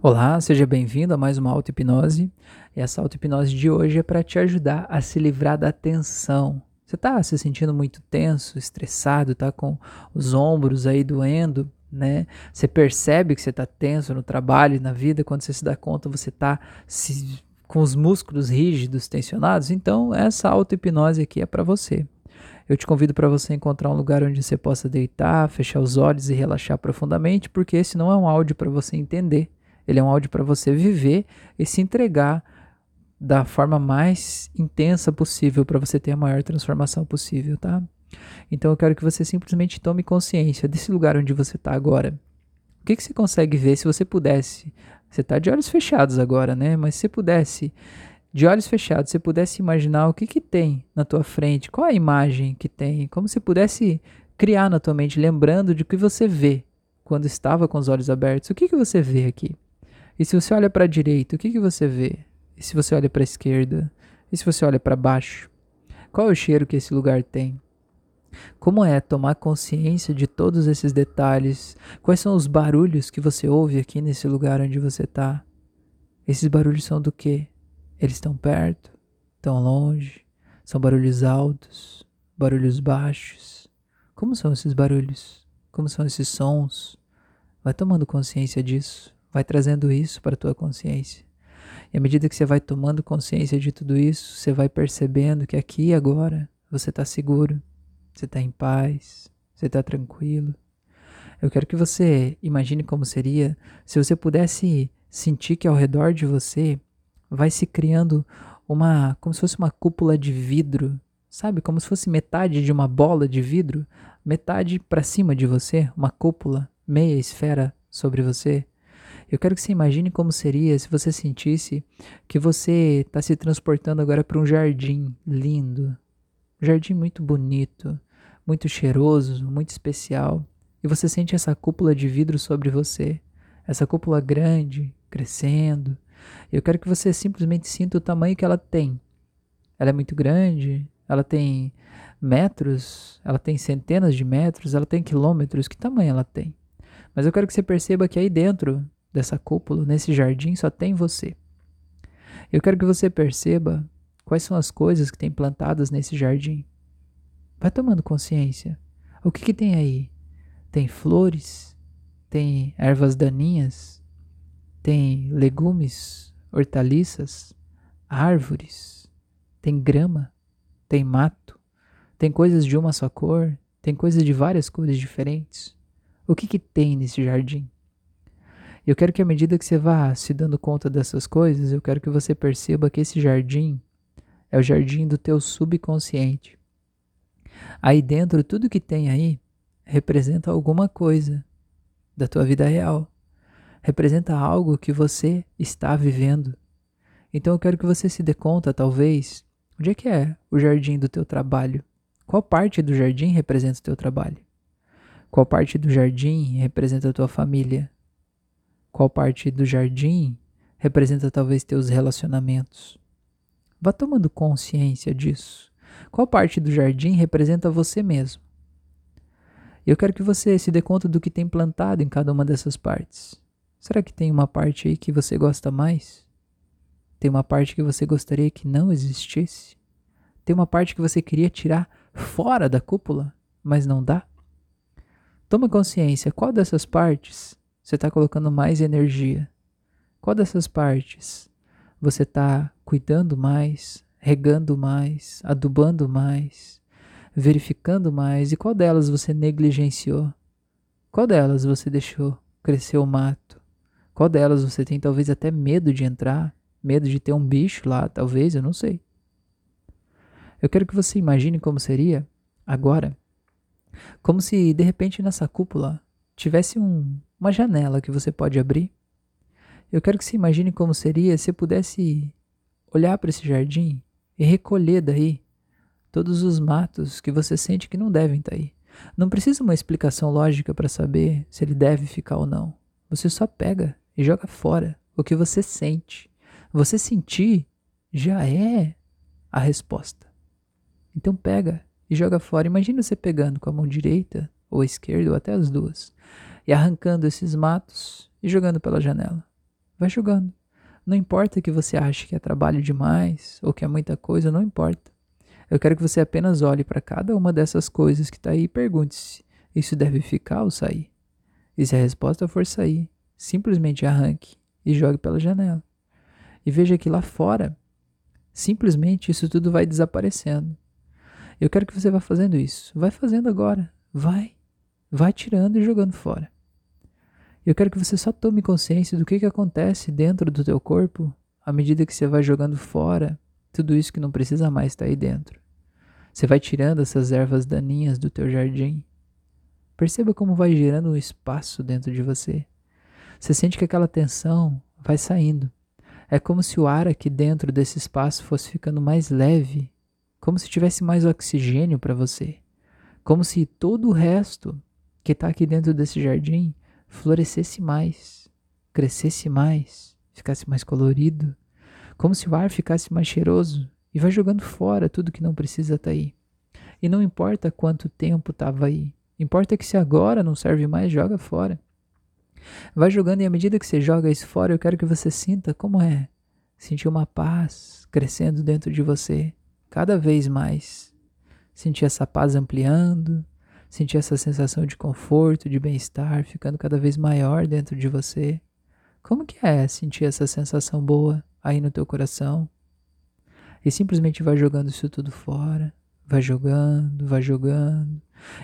Olá, seja bem-vindo a mais uma auto-hipnose. E essa auto-hipnose de hoje é para te ajudar a se livrar da tensão. Você está se sentindo muito tenso, estressado, tá com os ombros aí doendo, né? Você percebe que você está tenso no trabalho, na vida, quando você se dá conta, você está com os músculos rígidos, tensionados. Então, essa auto-hipnose aqui é para você. Eu te convido para você encontrar um lugar onde você possa deitar, fechar os olhos e relaxar profundamente, porque esse não é um áudio para você entender ele é um áudio para você viver e se entregar da forma mais intensa possível para você ter a maior transformação possível, tá? Então eu quero que você simplesmente tome consciência desse lugar onde você está agora. O que, que você consegue ver se você pudesse? Você está de olhos fechados agora, né? Mas se pudesse, de olhos fechados, você pudesse imaginar o que, que tem na tua frente, qual a imagem que tem, como se pudesse criar na tua mente, lembrando de que você vê quando estava com os olhos abertos. O que, que você vê aqui? E se você olha para a direita, o que, que você vê? E se você olha para a esquerda? E se você olha para baixo? Qual é o cheiro que esse lugar tem? Como é tomar consciência de todos esses detalhes? Quais são os barulhos que você ouve aqui nesse lugar onde você está? Esses barulhos são do quê? Eles estão perto? Estão longe? São barulhos altos? Barulhos baixos? Como são esses barulhos? Como são esses sons? Vai tomando consciência disso. Vai trazendo isso para a tua consciência. E à medida que você vai tomando consciência de tudo isso, você vai percebendo que aqui e agora você está seguro, você está em paz, você está tranquilo. Eu quero que você imagine como seria se você pudesse sentir que ao redor de você vai se criando uma, como se fosse uma cúpula de vidro, sabe? Como se fosse metade de uma bola de vidro, metade para cima de você, uma cúpula, meia esfera sobre você. Eu quero que você imagine como seria se você sentisse que você está se transportando agora para um jardim lindo, um jardim muito bonito, muito cheiroso, muito especial, e você sente essa cúpula de vidro sobre você, essa cúpula grande, crescendo. Eu quero que você simplesmente sinta o tamanho que ela tem. Ela é muito grande, ela tem metros, ela tem centenas de metros, ela tem quilômetros, que tamanho ela tem? Mas eu quero que você perceba que aí dentro dessa cúpula, nesse jardim, só tem você. Eu quero que você perceba quais são as coisas que tem plantadas nesse jardim. Vai tomando consciência. O que, que tem aí? Tem flores? Tem ervas daninhas? Tem legumes, hortaliças, árvores? Tem grama? Tem mato? Tem coisas de uma só cor? Tem coisas de várias cores diferentes? O que, que tem nesse jardim? Eu quero que à medida que você vá se dando conta dessas coisas, eu quero que você perceba que esse jardim é o jardim do teu subconsciente. Aí dentro, tudo que tem aí representa alguma coisa da tua vida real. Representa algo que você está vivendo. Então eu quero que você se dê conta, talvez, onde é que é o jardim do teu trabalho? Qual parte do jardim representa o teu trabalho? Qual parte do jardim representa a tua família? Qual parte do jardim representa talvez teus relacionamentos? Vá tomando consciência disso. Qual parte do jardim representa você mesmo? Eu quero que você se dê conta do que tem plantado em cada uma dessas partes. Será que tem uma parte aí que você gosta mais? Tem uma parte que você gostaria que não existisse? Tem uma parte que você queria tirar fora da cúpula, mas não dá? Toma consciência, qual dessas partes você está colocando mais energia? Qual dessas partes você está cuidando mais, regando mais, adubando mais, verificando mais? E qual delas você negligenciou? Qual delas você deixou crescer o mato? Qual delas você tem talvez até medo de entrar? Medo de ter um bicho lá, talvez, eu não sei. Eu quero que você imagine como seria agora. Como se de repente nessa cúpula tivesse um, uma janela que você pode abrir. Eu quero que você imagine como seria se pudesse olhar para esse jardim e recolher daí todos os matos que você sente que não devem estar tá aí. Não precisa uma explicação lógica para saber se ele deve ficar ou não. Você só pega e joga fora o que você sente. Você sentir já é a resposta. Então pega e joga fora. Imagina você pegando com a mão direita ou esquerda, ou até as duas, e arrancando esses matos e jogando pela janela. vai jogando. Não importa que você ache que é trabalho demais ou que é muita coisa, não importa. Eu quero que você apenas olhe para cada uma dessas coisas que está aí e pergunte-se: isso deve ficar ou sair? E se a resposta for sair, simplesmente arranque e jogue pela janela. E veja que lá fora, simplesmente isso tudo vai desaparecendo. Eu quero que você vá fazendo isso. Vai fazendo agora. Vai. Vai tirando e jogando fora. Eu quero que você só tome consciência do que, que acontece dentro do teu corpo à medida que você vai jogando fora tudo isso que não precisa mais estar tá aí dentro. Você vai tirando essas ervas daninhas do teu jardim. Perceba como vai gerando um espaço dentro de você. Você sente que aquela tensão vai saindo. É como se o ar aqui dentro desse espaço fosse ficando mais leve como se tivesse mais oxigênio para você, como se todo o resto que está aqui dentro desse jardim florescesse mais, crescesse mais, ficasse mais colorido, como se o ar ficasse mais cheiroso e vai jogando fora tudo que não precisa estar tá aí. E não importa quanto tempo estava aí, importa que se agora não serve mais, joga fora. Vai jogando e à medida que você joga isso fora, eu quero que você sinta como é sentir uma paz crescendo dentro de você cada vez mais. Sentir essa paz ampliando, sentir essa sensação de conforto, de bem-estar ficando cada vez maior dentro de você. Como que é sentir essa sensação boa aí no teu coração? E simplesmente vai jogando isso tudo fora, vai jogando, vai jogando.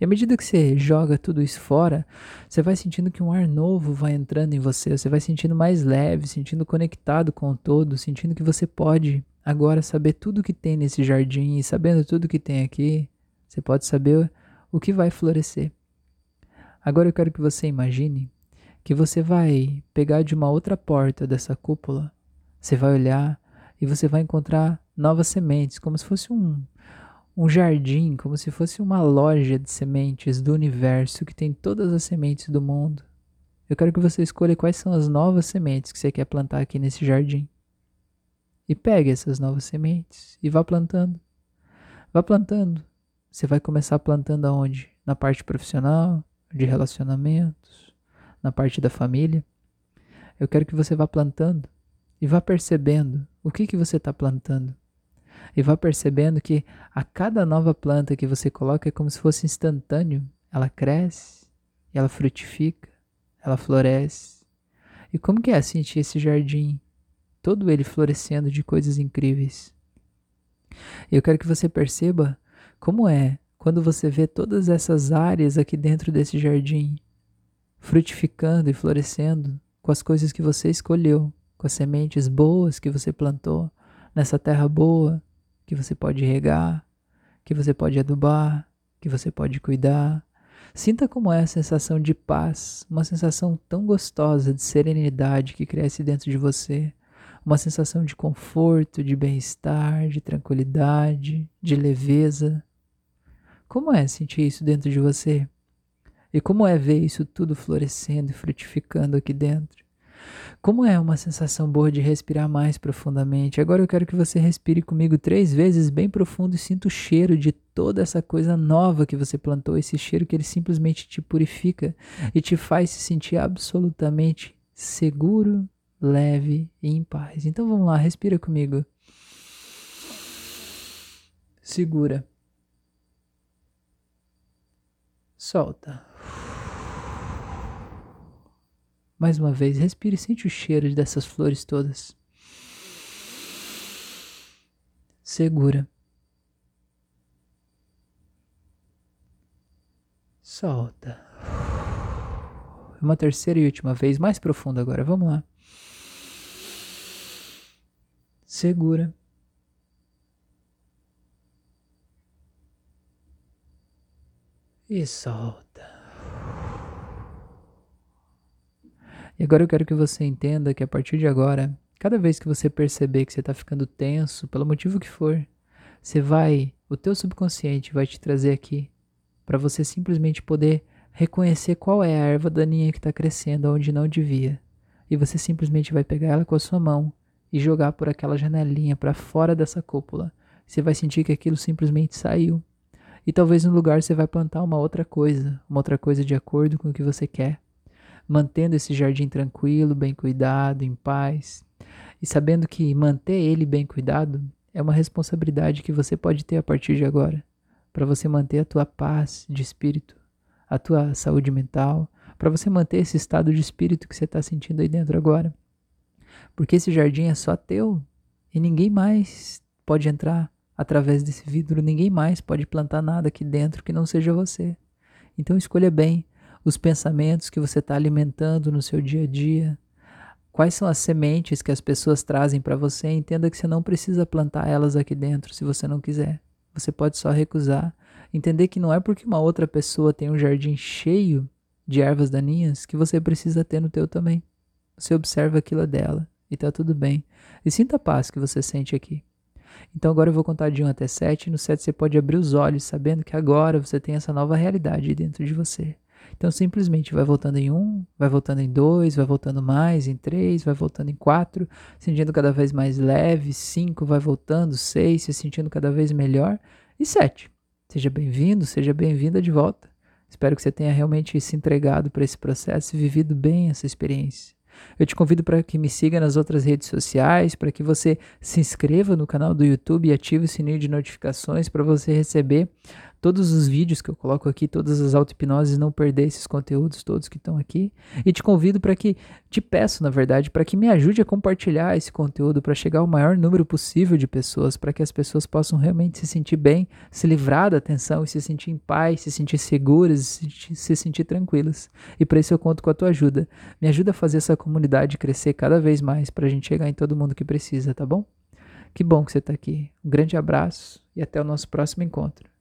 E à medida que você joga tudo isso fora, você vai sentindo que um ar novo vai entrando em você, você vai sentindo mais leve, sentindo conectado com o todo, sentindo que você pode Agora, saber tudo que tem nesse jardim e sabendo tudo que tem aqui, você pode saber o que vai florescer. Agora eu quero que você imagine que você vai pegar de uma outra porta dessa cúpula, você vai olhar e você vai encontrar novas sementes, como se fosse um, um jardim, como se fosse uma loja de sementes do universo que tem todas as sementes do mundo. Eu quero que você escolha quais são as novas sementes que você quer plantar aqui nesse jardim. E pegue essas novas sementes e vá plantando. Vá plantando. Você vai começar plantando aonde? Na parte profissional, de relacionamentos, na parte da família. Eu quero que você vá plantando e vá percebendo o que, que você está plantando. E vá percebendo que a cada nova planta que você coloca é como se fosse instantâneo. Ela cresce, ela frutifica, ela floresce. E como que é sentir esse jardim todo ele florescendo de coisas incríveis. Eu quero que você perceba como é quando você vê todas essas áreas aqui dentro desse jardim frutificando e florescendo com as coisas que você escolheu, com as sementes boas que você plantou nessa terra boa que você pode regar, que você pode adubar, que você pode cuidar. Sinta como é a sensação de paz, uma sensação tão gostosa de serenidade que cresce dentro de você uma sensação de conforto, de bem-estar, de tranquilidade, de leveza. Como é sentir isso dentro de você? E como é ver isso tudo florescendo e frutificando aqui dentro? Como é uma sensação boa de respirar mais profundamente? Agora eu quero que você respire comigo três vezes bem profundo e sinta o cheiro de toda essa coisa nova que você plantou, esse cheiro que ele simplesmente te purifica e te faz se sentir absolutamente seguro leve e em paz. Então vamos lá, respira comigo. Segura. Solta. Mais uma vez, respire sente o cheiro dessas flores todas. Segura. Solta. Uma terceira e última vez, mais profunda agora. Vamos lá. segura. E solta. E agora eu quero que você entenda que a partir de agora, cada vez que você perceber que você está ficando tenso, pelo motivo que for, você vai, o teu subconsciente vai te trazer aqui para você simplesmente poder reconhecer qual é a erva daninha que está crescendo onde não devia. E você simplesmente vai pegar ela com a sua mão e jogar por aquela janelinha para fora dessa cúpula. Você vai sentir que aquilo simplesmente saiu. E talvez no lugar você vai plantar uma outra coisa, uma outra coisa de acordo com o que você quer. mantendo esse jardim tranquilo, bem cuidado, em paz, e sabendo que manter ele bem cuidado é uma responsabilidade que você pode ter a partir de agora, para você manter a tua paz de espírito, a tua saúde mental, para você manter esse estado de espírito que você está sentindo aí dentro agora. Porque esse jardim é só teu e ninguém mais pode entrar através desse vidro, ninguém mais pode plantar nada aqui dentro que não seja você. Então escolha bem os pensamentos que você está alimentando no seu dia a dia. Quais são as sementes que as pessoas trazem para você? Entenda que você não precisa plantar elas aqui dentro se você não quiser. Você pode só recusar. Entender que não é porque uma outra pessoa tem um jardim cheio de ervas daninhas que você precisa ter no teu também. Você observa aquilo dela e tá tudo bem. E sinta a paz que você sente aqui. Então agora eu vou contar de 1 até 7, e no 7 você pode abrir os olhos sabendo que agora você tem essa nova realidade dentro de você. Então simplesmente vai voltando em 1, vai voltando em 2, vai voltando mais, em 3, vai voltando em 4, sentindo cada vez mais leve, 5 vai voltando, 6 se sentindo cada vez melhor, e 7. Seja bem-vindo, seja bem-vinda de volta. Espero que você tenha realmente se entregado para esse processo e vivido bem essa experiência. Eu te convido para que me siga nas outras redes sociais, para que você se inscreva no canal do YouTube e ative o sininho de notificações para você receber todos os vídeos que eu coloco aqui, todas as auto-hipnoses, não perder esses conteúdos todos que estão aqui. E te convido para que, te peço na verdade, para que me ajude a compartilhar esse conteúdo para chegar ao maior número possível de pessoas, para que as pessoas possam realmente se sentir bem, se livrar da tensão e se sentir em paz, se sentir seguras, se sentir, se sentir tranquilas. E para isso eu conto com a tua ajuda. Me ajuda a fazer essa comunidade crescer cada vez mais para a gente chegar em todo mundo que precisa, tá bom? Que bom que você está aqui. Um grande abraço e até o nosso próximo encontro.